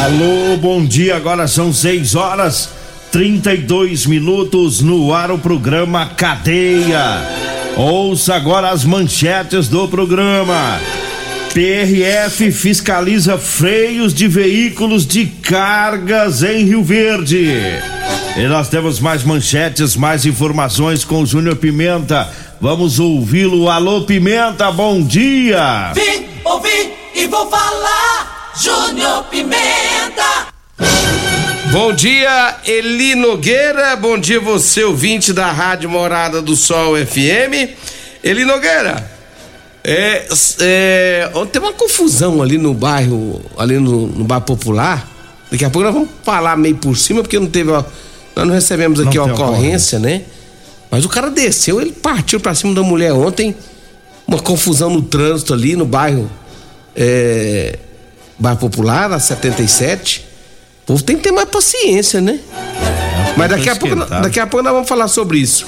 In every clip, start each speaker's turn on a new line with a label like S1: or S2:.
S1: Alô, bom dia. Agora são 6 horas 32 minutos no ar o programa Cadeia. Ouça agora as manchetes do programa. PRF fiscaliza freios de veículos de cargas em Rio Verde. E nós temos mais manchetes, mais informações com o Júnior Pimenta. Vamos ouvi-lo. Alô, Pimenta, bom dia.
S2: Vim, ouvi e vou falar. Júnior Pimenta.
S3: Bom dia, Eli Nogueira. Bom dia, você, ouvinte da Rádio Morada do Sol FM. Eli Nogueira, é, é, tem uma confusão ali no bairro, ali no, no bairro popular. Daqui a pouco nós vamos falar meio por cima, porque não teve. Ó, nós não recebemos aqui
S1: Não
S3: a
S1: tem
S3: ocorrência, né? Mas o cara desceu, ele partiu pra cima da mulher ontem. Uma confusão no trânsito ali no bairro. É, bairro Popular, na 77. O povo tem que ter mais paciência, né? Mas daqui a, pouco, daqui a pouco nós vamos falar sobre isso.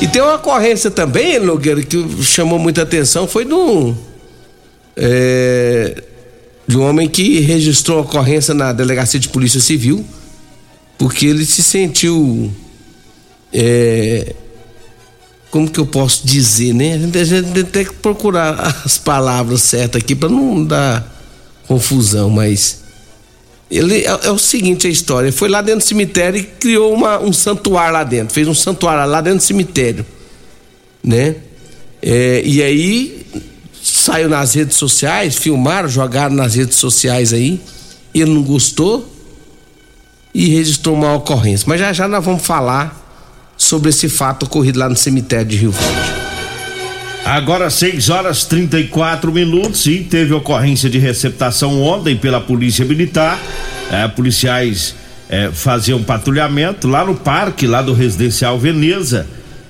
S3: E tem uma ocorrência também, Nogueira, que chamou muita atenção, foi do. É, de um homem que registrou a ocorrência na delegacia de polícia civil, porque ele se sentiu. é, como que eu posso dizer, né? A gente, a gente tem que procurar as palavras certas aqui para não dar confusão, mas ele é, é o seguinte a história, foi lá dentro do cemitério e criou uma, um santuário lá dentro, fez um santuário lá dentro do cemitério, né? É, e aí saiu nas redes sociais, filmaram, jogaram nas redes sociais aí, ele não gostou e registrou uma ocorrência. Mas já já nós vamos falar sobre esse fato ocorrido lá no cemitério de Rio Verde.
S1: Agora 6 horas 34 minutos e teve ocorrência de receptação ontem pela Polícia Militar. É, policiais é, faziam patrulhamento lá no parque, lá do Residencial Veneza.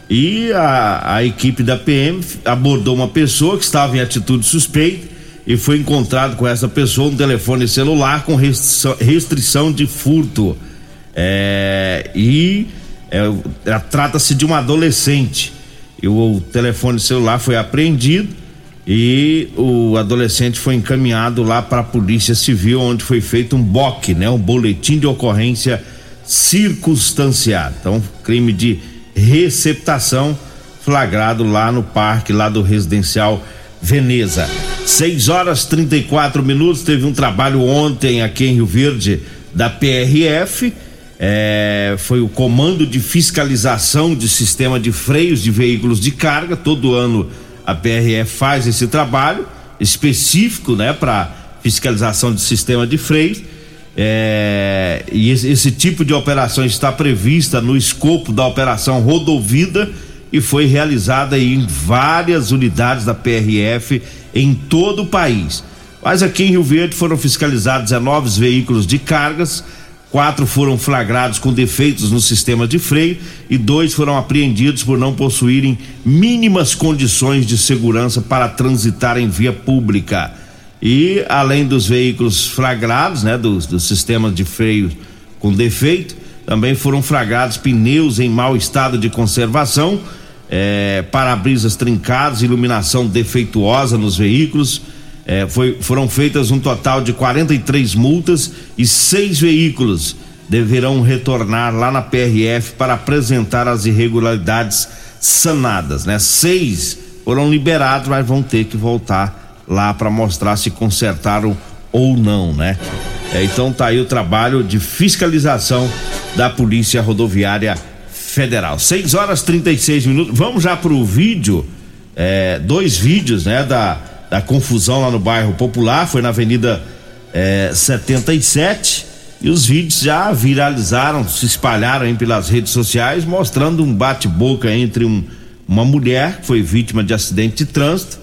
S1: E a, a equipe da PM abordou uma pessoa que estava em atitude suspeita e foi encontrado com essa pessoa um telefone celular com restrição, restrição de furto. É, e é, trata-se de uma adolescente. O telefone celular foi apreendido e o adolescente foi encaminhado lá para a Polícia Civil, onde foi feito um BOC, né? Um boletim de ocorrência circunstanciado. Então, crime de receptação flagrado lá no parque, lá do residencial Veneza. 6 horas 34 minutos. Teve um trabalho ontem aqui em Rio Verde da PRF. É, foi o comando de fiscalização de sistema de freios de veículos de carga. Todo ano a PRF faz esse trabalho específico, né, para fiscalização de sistema de freios. É, e esse, esse tipo de operação está prevista no escopo da operação Rodovida e foi realizada em várias unidades da PRF em todo o país. Mas aqui em Rio Verde foram fiscalizados 19 veículos de cargas, quatro foram flagrados com defeitos no sistema de freio e dois foram apreendidos por não possuírem mínimas condições de segurança para transitar em via pública. E além dos veículos flagrados, né, dos, sistemas de freio com defeito, também foram flagrados pneus em mau estado de conservação, eh, para-brisas trincados, iluminação defeituosa nos veículos. Eh, foi- foram feitas um total de 43 multas e seis veículos deverão retornar lá na PRF para apresentar as irregularidades sanadas, né? Seis foram liberados, mas vão ter que voltar lá para mostrar se consertaram ou não, né? É, então tá aí o trabalho de fiscalização da Polícia Rodoviária Federal. 6 horas 36 minutos. Vamos já pro vídeo. É, dois vídeos, né? Da, da confusão lá no bairro Popular. Foi na Avenida é, 77. E os vídeos já viralizaram, se espalharam aí pelas redes sociais, mostrando um bate-boca entre um, uma mulher que foi vítima de acidente de trânsito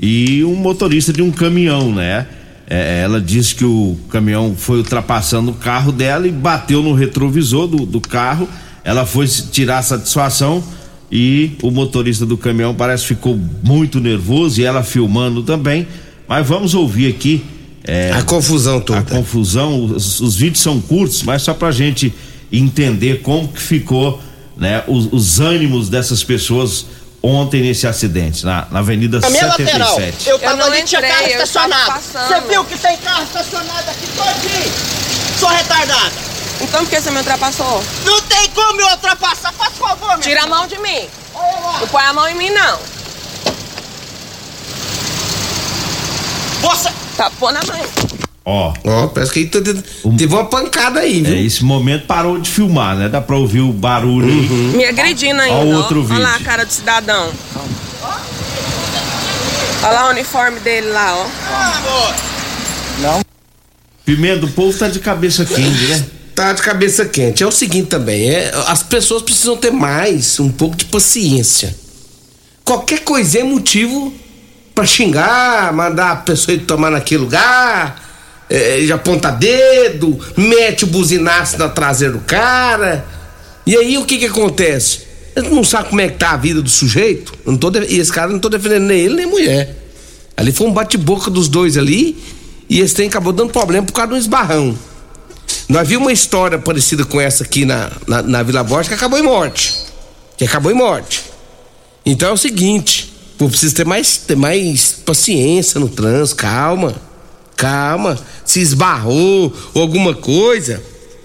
S1: e um motorista de um caminhão, né? É, ela disse que o caminhão foi ultrapassando o carro dela e bateu no retrovisor do, do carro. Ela foi tirar satisfação e o motorista do caminhão parece que ficou muito nervoso e ela filmando também. Mas vamos ouvir aqui.
S3: É, a confusão toda.
S1: A confusão, os, os, vídeos são curtos, mas só pra gente entender como que ficou, né, os, os ânimos dessas pessoas ontem nesse acidente, na, na Avenida
S4: a minha
S1: 77.
S4: Lateral, eu tava eu ali, tinha carro estacionado. Você viu que tem carro estacionado aqui todinho? Sou retardada.
S5: Então por que você me ultrapassou?
S4: Não tem como me ultrapassar, faz favor, meu
S5: Tira a mão de mim. Não põe a mão em mim, não.
S4: Você...
S5: Tá, pô na mãe.
S1: Ó.
S3: Ó, parece que teve, teve uma pancada aí, viu? É,
S1: esse momento parou de filmar, né? Dá pra ouvir o barulho uhum.
S5: aí. Me agredindo ainda.
S1: Ó, outro ó. vídeo.
S5: Olha lá a cara do cidadão. Olha lá o uniforme dele lá, ó.
S3: Não.
S1: Pimenta, o povo tá de cabeça quente, né?
S3: Tá de cabeça quente. É o seguinte também, é, as pessoas precisam ter mais, um pouco de paciência. Qualquer coisa é motivo para xingar, mandar a pessoa ir tomar naquele lugar é, já aponta dedo, mete o buzinaço na traseira do cara. E aí o que que acontece? Ele não sabe como é que tá a vida do sujeito. não tô. E esse cara não tô defendendo nem ele nem mulher. Ali foi um bate-boca dos dois ali. E esse trem acabou dando problema por causa de um esbarrão. Nós vimos uma história parecida com essa aqui na, na, na Vila Borges que acabou em morte. Que acabou em morte. Então é o seguinte: pô, precisa ter mais, ter mais paciência no trânsito, calma. Calma, se esbarrou ou alguma coisa.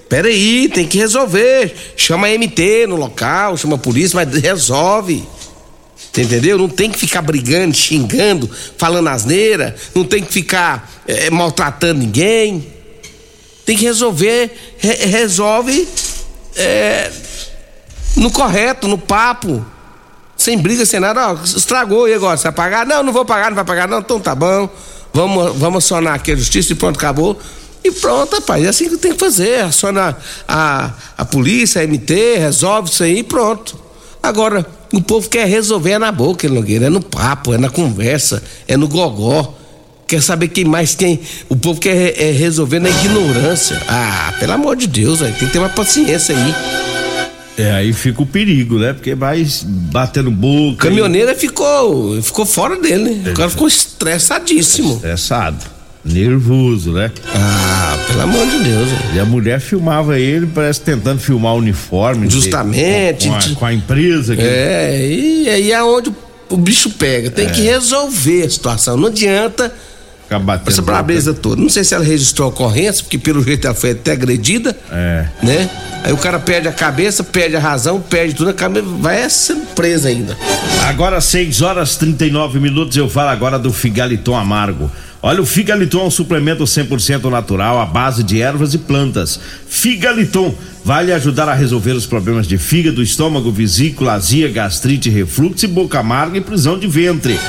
S3: Peraí, tem que resolver. Chama a MT no local, chama a polícia, mas resolve. Entendeu? Não tem que ficar brigando, xingando, falando asneira, não tem que ficar é, maltratando ninguém. Tem que resolver, re resolve é, no correto, no papo. Sem briga, sem nada. Ó, estragou e agora? Você vai pagar? Não, não vou pagar, não vai pagar, não. Então tá bom. Vamos, vamos acionar aqui a justiça e pronto, acabou. E pronto, rapaz, é assim que tem que fazer. Aciona a, a polícia, a MT, resolve isso aí e pronto. Agora, o povo quer resolver é na boca, Nogueira, é no papo, é na conversa, é no gogó. Quer saber quem mais tem. O povo quer é, resolver na ignorância. Ah, pelo amor de Deus, véio, tem que ter uma paciência aí.
S1: É, aí fica o perigo, né? Porque vai batendo boca. O
S3: caminhoneiro e... ficou, ficou fora dele, né? O cara ficou estressadíssimo.
S1: Estressado. Nervoso, né?
S3: Ah, pelo amor de Deus.
S1: E a mulher filmava ele, parece tentando filmar o uniforme.
S3: Justamente.
S1: Com, com, a, com a, empresa.
S3: Que... É, e aí é onde o bicho pega. Tem é. que resolver a situação. Não adianta
S1: ficar batendo. Essa
S3: brabeza toda. Não sei se ela registrou a ocorrência, porque pelo jeito ela foi até agredida.
S1: É.
S3: Né? Aí o cara perde a cabeça, perde a razão, perde tudo, a cabeça vai sendo presa ainda.
S1: Agora 6 horas 39 minutos, eu falo agora do Figaliton Amargo. Olha, o Figaliton é um suplemento 100% natural à base de ervas e plantas. Figaliton vai lhe ajudar a resolver os problemas de fígado, estômago, vesícula, azia, gastrite, refluxo, boca amarga e prisão de ventre.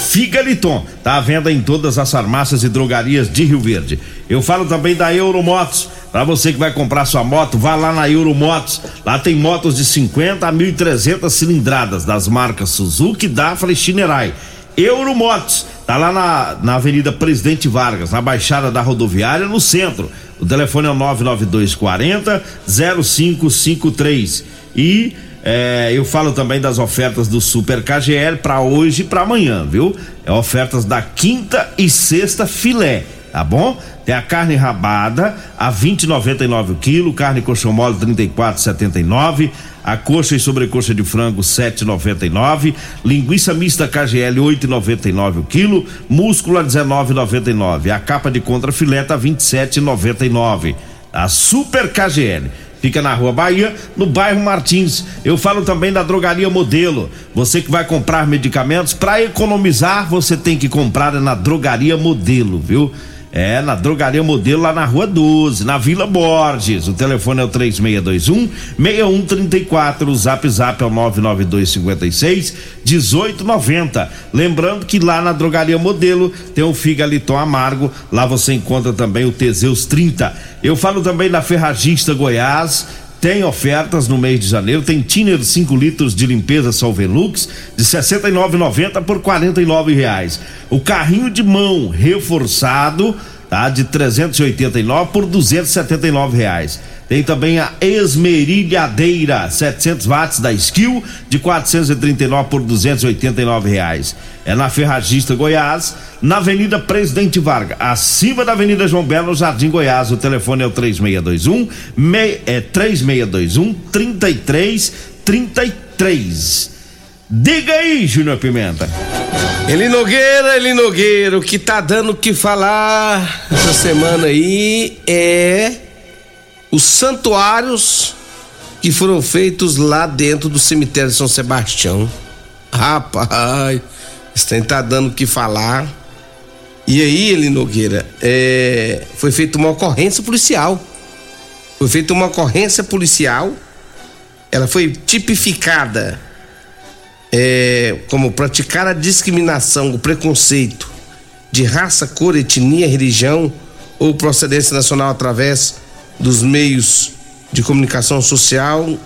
S1: Figaliton, tá à venda em todas as farmácias e drogarias de Rio Verde. Eu falo também da Euromotos. Para você que vai comprar sua moto, vá lá na Euromotos. Lá tem motos de 50 a 1.300 cilindradas das marcas Suzuki, Dafra e Shinerai. Euromotos, tá lá na, na Avenida Presidente Vargas, na Baixada da Rodoviária, no centro. O telefone é o 99240 0553. E é, eu falo também das ofertas do Super KGL para hoje e para amanhã, viu? É ofertas da quinta e sexta filé, tá bom? Tem a carne rabada a 20,99 o quilo, carne coxão mole 34,79, a coxa e sobrecoxa de frango 7,99, linguiça mista KGL 8,99 o quilo, músculo a 19,99, a capa de contra filé tá 27,99. A Super KGL Fica na Rua Bahia, no bairro Martins. Eu falo também da Drogaria Modelo. Você que vai comprar medicamentos, para economizar, você tem que comprar na Drogaria Modelo, viu? É, na Drogaria Modelo, lá na Rua 12, na Vila Borges. O telefone é o 3621 6134. O zap zap é o 99256 1890. Lembrando que lá na Drogaria Modelo tem o Figaliton Amargo. Lá você encontra também o Teseus 30. Eu falo também da Ferragista Goiás tem ofertas no mês de janeiro, tem Tiner 5 litros de limpeza Solvenlux de 69,90 por R$ reais. O carrinho de mão reforçado, tá? De 389 por R$ reais. Tem também a esmerilhadeira 700 watts da Skill de 439 por 289 reais. É na Ferragista Goiás, na Avenida Presidente Vargas, acima da Avenida João Belo, Jardim Goiás. O telefone é o 3621 me, é 3621 3333. Diga aí, Júnior Pimenta.
S3: Eli Nogueira, Eli Nogueira, o que tá dando o que falar essa semana aí é os santuários que foram feitos lá dentro do cemitério de São Sebastião. Rapaz, isso tem tá dando o que falar. E aí, Eli Nogueira, é, foi feita uma ocorrência policial. Foi feita uma ocorrência policial. Ela foi tipificada é, como praticar a discriminação, o preconceito de raça, cor, etnia, religião ou procedência nacional através dos meios de comunicação social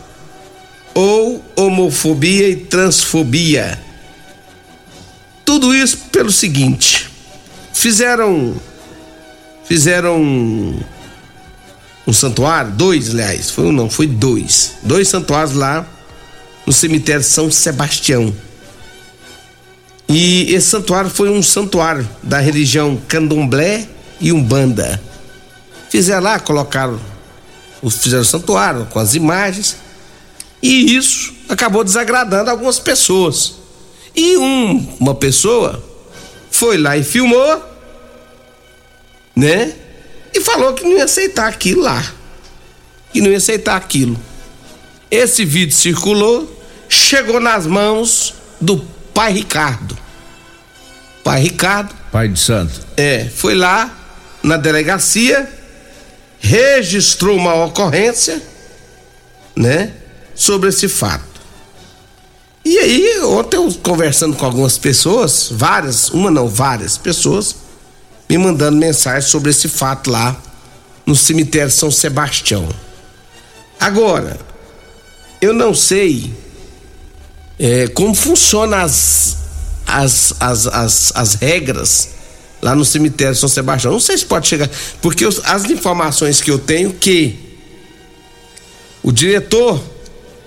S3: ou homofobia e transfobia. Tudo isso pelo seguinte: fizeram fizeram um, santuário, dois, aliás, foi um não, foi dois, dois santuários lá no cemitério São Sebastião. E esse santuário foi um santuário da religião Candomblé e Umbanda. Fizeram lá, colocaram, fizeram o santuário com as imagens, e isso acabou desagradando algumas pessoas. E um, uma pessoa foi lá e filmou, né? E falou que não ia aceitar aquilo lá. Que não ia aceitar aquilo. Esse vídeo circulou, chegou nas mãos do pai Ricardo. Pai Ricardo.
S1: Pai de santo.
S3: É, foi lá na delegacia registrou uma ocorrência, né, sobre esse fato. E aí, ontem eu conversando com algumas pessoas, várias, uma não, várias pessoas, me mandando mensagem sobre esse fato lá no cemitério São Sebastião. Agora, eu não sei é, como funcionam as, as, as, as, as regras lá no cemitério São Sebastião. Não sei se pode chegar, porque os, as informações que eu tenho que o diretor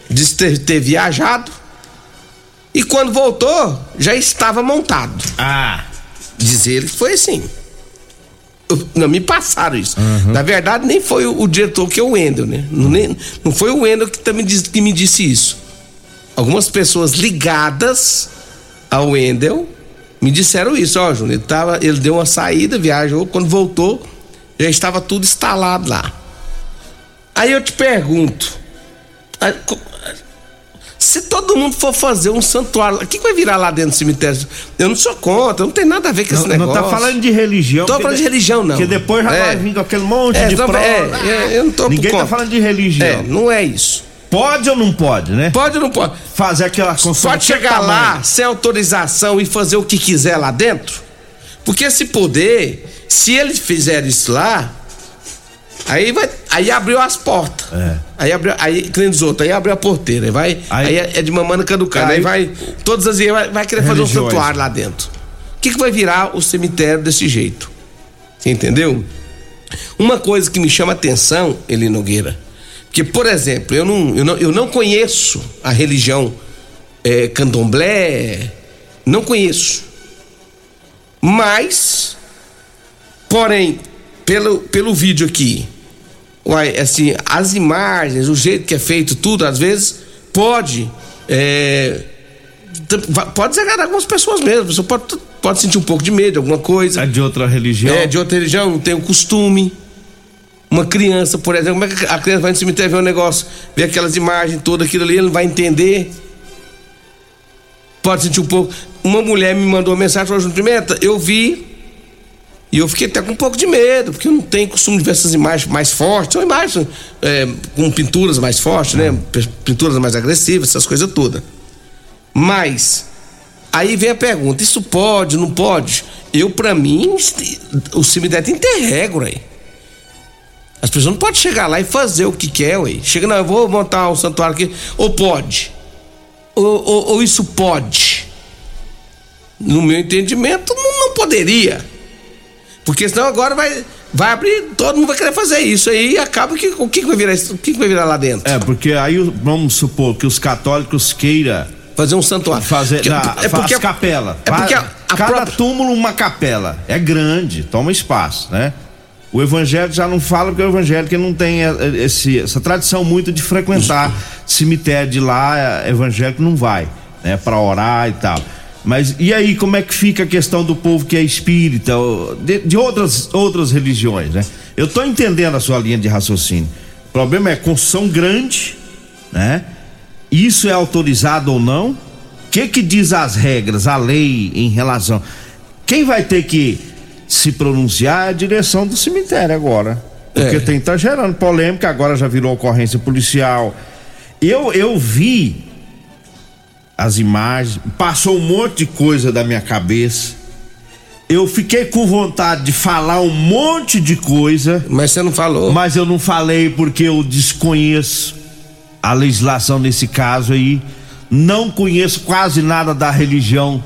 S3: disse ter, ter viajado e quando voltou já estava montado.
S1: Ah,
S3: diz ele que foi assim. não me passaram isso. Uhum. Na verdade, nem foi o, o, diretor que é o Wendel, né? Não, nem, não foi o Wendel que, também disse, que me disse isso. Algumas pessoas ligadas ao Wendel me disseram isso, ó, Júnior. Ele, tava, ele deu uma saída, viajou, quando voltou, já estava tudo instalado lá. Aí eu te pergunto: se todo mundo for fazer um santuário, o que, que, vai virar lá dentro do cemitério? Eu não sou contra, não tem nada a ver com esse negócio.
S1: Não tá falando de religião.
S3: Tô falando de religião, não.
S1: Porque depois já é. vai vir aquele monte é, de prova. É,
S3: é, eu não tô
S1: Ninguém tá falando de religião. É,
S3: não é isso.
S1: Pode ou não pode, né?
S3: Pode ou não pode?
S1: Fazer aquela
S3: construção. Pode chegar lá sem autorização e fazer o que quiser lá dentro? Porque esse poder, se eles fizerem isso lá, aí vai, aí abriu as portas. É. Aí abriu, aí que dos outros, aí abriu a porteira, aí vai, aí, aí é, é de mamana caducada, aí, aí vai todas as vai, vai querer fazer um santuário lá dentro. O que, que vai virar o cemitério desse jeito? Você entendeu? Uma coisa que me chama atenção, Eli Nogueira, que, por exemplo, eu não, eu não, eu não conheço a religião é, candomblé, não conheço. Mas, porém, pelo, pelo vídeo aqui, assim, as imagens, o jeito que é feito, tudo, às vezes, pode. É, pode desagradar algumas pessoas mesmo. A pessoa pode, pode sentir um pouco de medo, alguma coisa.
S1: É de outra religião?
S3: É, de outra religião, não tem o costume. Uma criança, por exemplo, como é que a criança vai no cemitério ver um negócio, ver aquelas imagens, tudo aquilo ali, ele não vai entender. Pode sentir um pouco. Uma mulher me mandou uma mensagem, falou, Pimenta, eu vi E eu fiquei até com um pouco de medo, porque eu não tenho costume de ver essas imagens mais fortes, são imagens é, com pinturas mais fortes, né? Pinturas mais agressivas, essas coisas todas. Mas, aí vem a pergunta: isso pode, não pode? Eu, para mim, o cemitério tem regra aí. As pessoas não podem chegar lá e fazer o que quer, ué. Chega, não, eu vou montar um santuário aqui. Ou pode. Ou, ou, ou isso pode. No meu entendimento, não, não poderia. Porque senão agora vai, vai abrir, todo mundo vai querer fazer isso aí acaba que o que, que vai virar o que, que vai virar lá dentro?
S1: É, porque aí vamos supor que os católicos queira
S3: fazer um santuário.
S1: Fazer
S3: porque,
S1: na,
S3: é porque
S1: as capela.
S3: É porque a, a
S1: cada
S3: própria...
S1: túmulo uma capela. É grande, toma espaço, né? O evangelho já não fala porque o evangelho que não tem esse, essa tradição muito de frequentar cemitério de lá, evangélico não vai, né, para orar e tal. Mas e aí, como é que fica a questão do povo que é espírita, de, de outras, outras religiões, né? Eu tô entendendo a sua linha de raciocínio. O problema é construção grande, né? Isso é autorizado ou não? O que que diz as regras, a lei em relação? Quem vai ter que se pronunciar é a direção do cemitério agora. Porque é. tem tá gerando polêmica, agora já virou ocorrência policial. Eu eu vi as imagens, passou um monte de coisa da minha cabeça. Eu fiquei com vontade de falar um monte de coisa.
S3: Mas você não falou.
S1: Mas eu não falei porque eu desconheço a legislação nesse caso aí. Não conheço quase nada da religião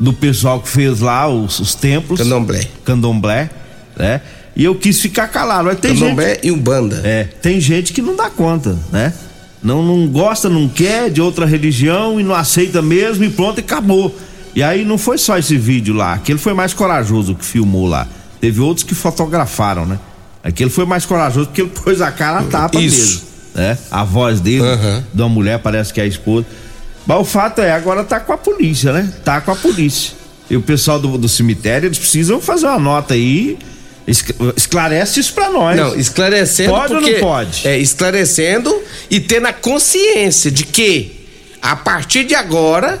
S1: do pessoal que fez lá os, os templos.
S3: Candomblé.
S1: Candomblé, né? E eu quis ficar calado. Mas tem
S3: Candomblé
S1: gente,
S3: e Umbanda.
S1: É, tem gente que não dá conta, né? não, não gosta, não quer de outra religião e não aceita mesmo e pronto, e acabou. E aí não foi só esse vídeo lá, aquele foi mais corajoso que filmou lá. Teve outros que fotografaram, né? Aquele foi mais corajoso porque ele pôs a cara a tapa Isso. mesmo, né? A voz dele, uhum. de uma mulher, parece que é a esposa. Mas o fato é, agora tá com a polícia, né? Tá com a polícia. E o pessoal do, do cemitério, eles precisam fazer uma nota aí Esclarece isso para nós. Não,
S3: esclarecendo.
S1: Pode
S3: porque,
S1: ou não pode?
S3: É, esclarecendo e tendo a consciência de que, a partir de agora,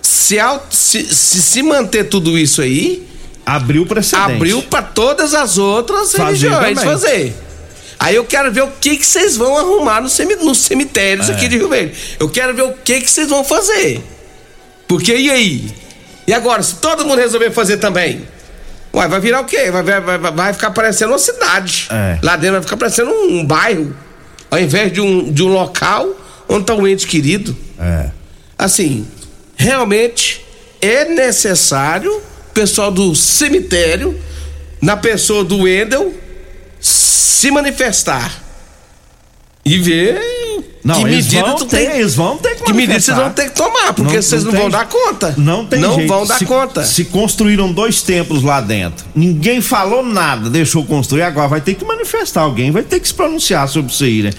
S3: se, se, se, se manter tudo isso aí.
S1: Abriu precedente.
S3: Abriu para todas as outras fazer religiões também. fazer. Aí eu quero ver o que que vocês vão arrumar nos no cemitérios é. aqui de Rio Verde. Eu quero ver o que que vocês vão fazer. Porque e aí? E agora, se todo mundo resolver fazer também? Ué, vai virar o quê? Vai, vai, vai, vai ficar parecendo uma cidade. É. Lá dentro vai ficar parecendo um, um, bairro. Ao invés de um, de um local onde está um ente querido.
S1: É.
S3: Assim, realmente é necessário o pessoal do cemitério, na pessoa do Wendel, se manifestar e ver
S1: não, que medida vão tu ter, tem, eles vão ter que
S3: Que medida vocês vão ter que tomar, porque não, vocês não, vão dar conta.
S1: Não tem
S3: Não
S1: jeito.
S3: vão dar
S1: se,
S3: conta.
S1: Se construíram dois templos lá dentro, ninguém falou nada, deixou construir, agora vai ter que manifestar, alguém vai ter que se pronunciar sobre isso aí, né?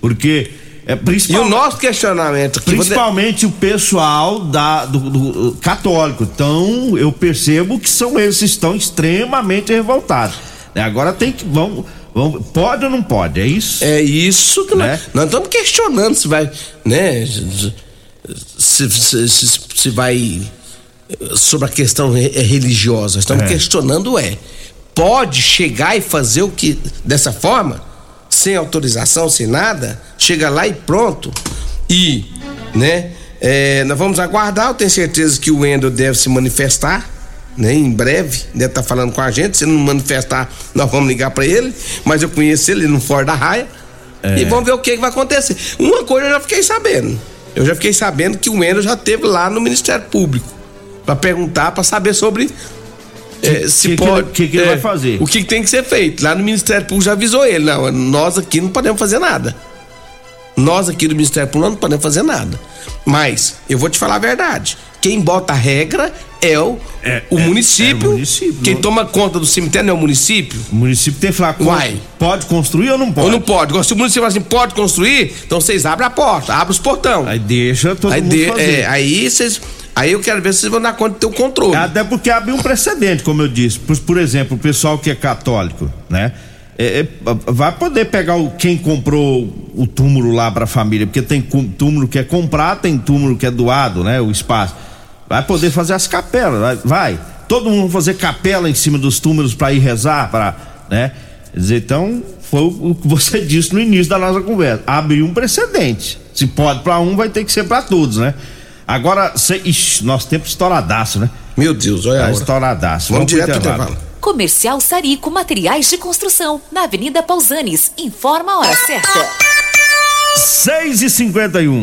S1: Porque é,
S3: principal, e o nosso questionamento
S1: aqui, Principalmente o pessoal da, do, do, católico. Então, eu percebo que são eles que estão extremamente revoltados. Agora tem que. Vamos, Vamos, pode ou não pode? É isso?
S3: É isso que né? nós, nós estamos questionando se vai, né? Se, se, se, se vai sobre a questão religiosa. Estamos é. questionando é pode chegar e fazer o que dessa forma, sem autorização, sem nada, chega lá e pronto. E, né? É, nós vamos aguardar. Eu tenho certeza que o Wendel deve se manifestar né? Em breve, deve estar tá falando com a gente. Se não manifestar, nós vamos ligar para ele. Mas eu conheço ele no Fora da Raia. É. E vamos ver o que, que, vai acontecer. Uma coisa eu já fiquei sabendo. Eu já fiquei sabendo que o Wendel já teve lá no Ministério Público para perguntar, para saber sobre é, se
S1: que
S3: pode.
S1: O que, que, ele
S3: é,
S1: vai fazer?
S3: O que, que tem que ser feito. Lá no Ministério Público já avisou ele. Não, nós aqui não podemos fazer nada. Nós aqui do Ministério Público não podemos fazer nada. Mas, eu vou te falar a verdade. Quem bota a regra é o, é, o, é, município. É o município. Quem não... toma conta do cemitério não é o município.
S1: O município tem que falar
S3: Uai.
S1: pode construir ou não pode?
S3: Ou não pode. Se o município fala assim, pode construir, então vocês abrem a porta, abrem os portão.
S1: Aí deixa todo
S3: aí
S1: mundo
S3: de,
S1: fazer.
S3: É, aí vocês. Aí eu quero ver se vocês vão dar conta do teu controle.
S1: Até porque abre um precedente, como eu disse. Por, por exemplo, o pessoal que é católico, né? É, é, vai poder pegar o, quem comprou o túmulo lá para a família, porque tem túmulo que é comprado, tem túmulo que é doado, né? O espaço. Vai poder fazer as capelas, vai. vai. todo mundo fazer capela em cima dos túmulos para ir rezar, para, né? Quer dizer, então, foi o que você disse no início da nossa conversa. Abriu um precedente. Se pode para um, vai ter que ser para todos, né? Agora, cê, ixi, nosso tempo estouradaço, né?
S3: Meu Deus, olha
S1: Tá estouradaço.
S3: Vamos
S1: pro
S3: direto pro intervalo.
S6: Comercial Sarico Materiais de Construção, na Avenida Pausanes. Informa a hora certa.
S1: 6 e 51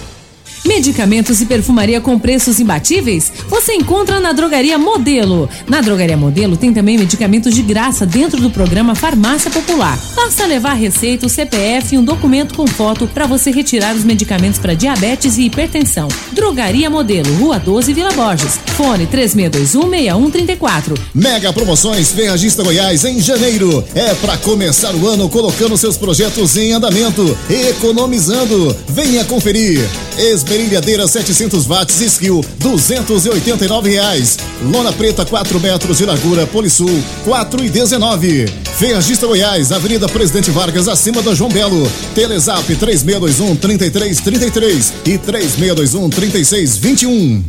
S7: Medicamentos e perfumaria com preços imbatíveis? Você encontra na Drogaria Modelo. Na Drogaria Modelo tem também medicamentos de graça dentro do programa Farmácia Popular. Basta levar receita, o CPF e um documento com foto para você retirar os medicamentos para diabetes e hipertensão. Drogaria Modelo, Rua 12, Vila Borges. Fone 36216134.
S8: Mega promoções Ferragista Goiás em janeiro. É para começar o ano colocando seus projetos em andamento, economizando. Venha conferir. Esmerilhadeira 700 watts Skill, 289 reais. Lona preta 4 metros de largura Polisul, 4 e 19. Ferragista Goiás, Avenida Presidente Vargas, acima da João Belo. Telezap 3621 3333 e 3621 3621.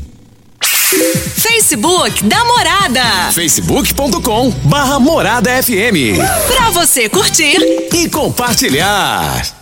S9: Facebook da Morada.
S10: facebook.com barra Morada FM.
S9: Pra você curtir
S10: e compartilhar.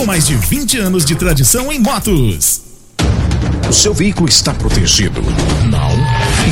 S11: com mais de 20 anos de tradição em motos.
S12: O seu veículo está protegido? Não?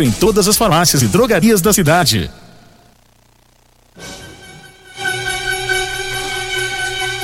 S11: em todas as farmácias e drogarias da cidade.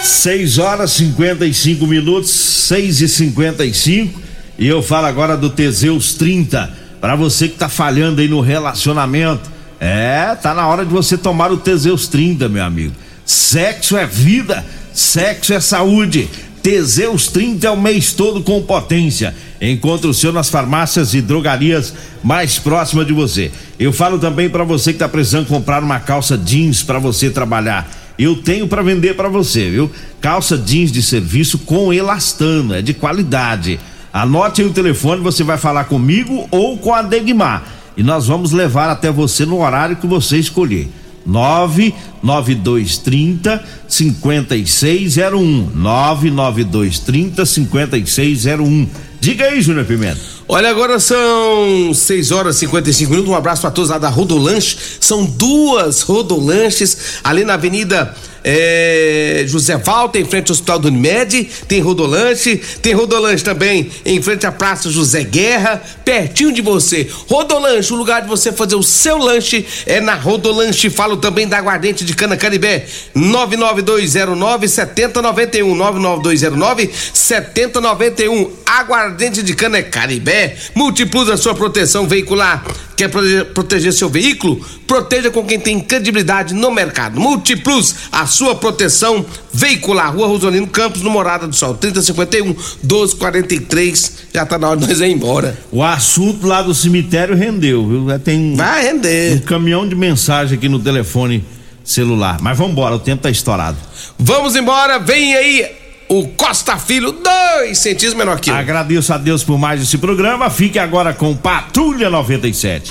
S1: Seis horas 55 minutos, 6 e 55 e eu falo agora do Teseus 30. Para você que tá falhando aí no relacionamento, é, tá na hora de você tomar o Teseus 30, meu amigo. Sexo é vida, sexo é saúde. Teseus 30 é o mês todo com potência. Encontre o seu nas farmácias e drogarias mais próximas de você. Eu falo também para você que tá precisando comprar uma calça jeans para você trabalhar. Eu tenho para vender para você, viu? Calça jeans de serviço com elastano, é de qualidade. Anote aí o telefone, você vai falar comigo ou com a Degmar. E nós vamos levar até você no horário que você escolher. 99230 5601. 99230 5601. Diga aí, Júnior Pimenta.
S3: Olha, agora são 6 horas e 55 minutos. Um abraço para todos lá da Rodolanche. São duas Rodolanches ali na Avenida é, José Walter, em frente ao Hospital do Unimed, tem Rodolanche, tem Rodolanche também em frente à Praça José Guerra, pertinho de você. Rodolanche, o lugar de você fazer o seu lanche é na Rodolanche. Falo também da Aguardente de Cana Caribé, 99209 7091, 99209 7091. Aguardente de Cana Caribé, Multiplus a sua proteção veicular. Quer proteger seu veículo? Proteja com quem tem credibilidade no mercado. Multiplus, a sua proteção veicular. Rua Rosolino Campos, no Morada do Sol, 3051 1243. Já tá na hora de nós ir embora.
S1: O assunto lá do cemitério rendeu, viu? Tem
S3: Vai render.
S1: um caminhão de mensagem aqui no telefone celular. Mas vamos embora, o tempo tá estourado.
S3: Vamos embora, vem aí o Costa Filho, dois centímetros menor que eu.
S1: Agradeço a Deus por mais esse programa. Fique agora com Patrulha 97.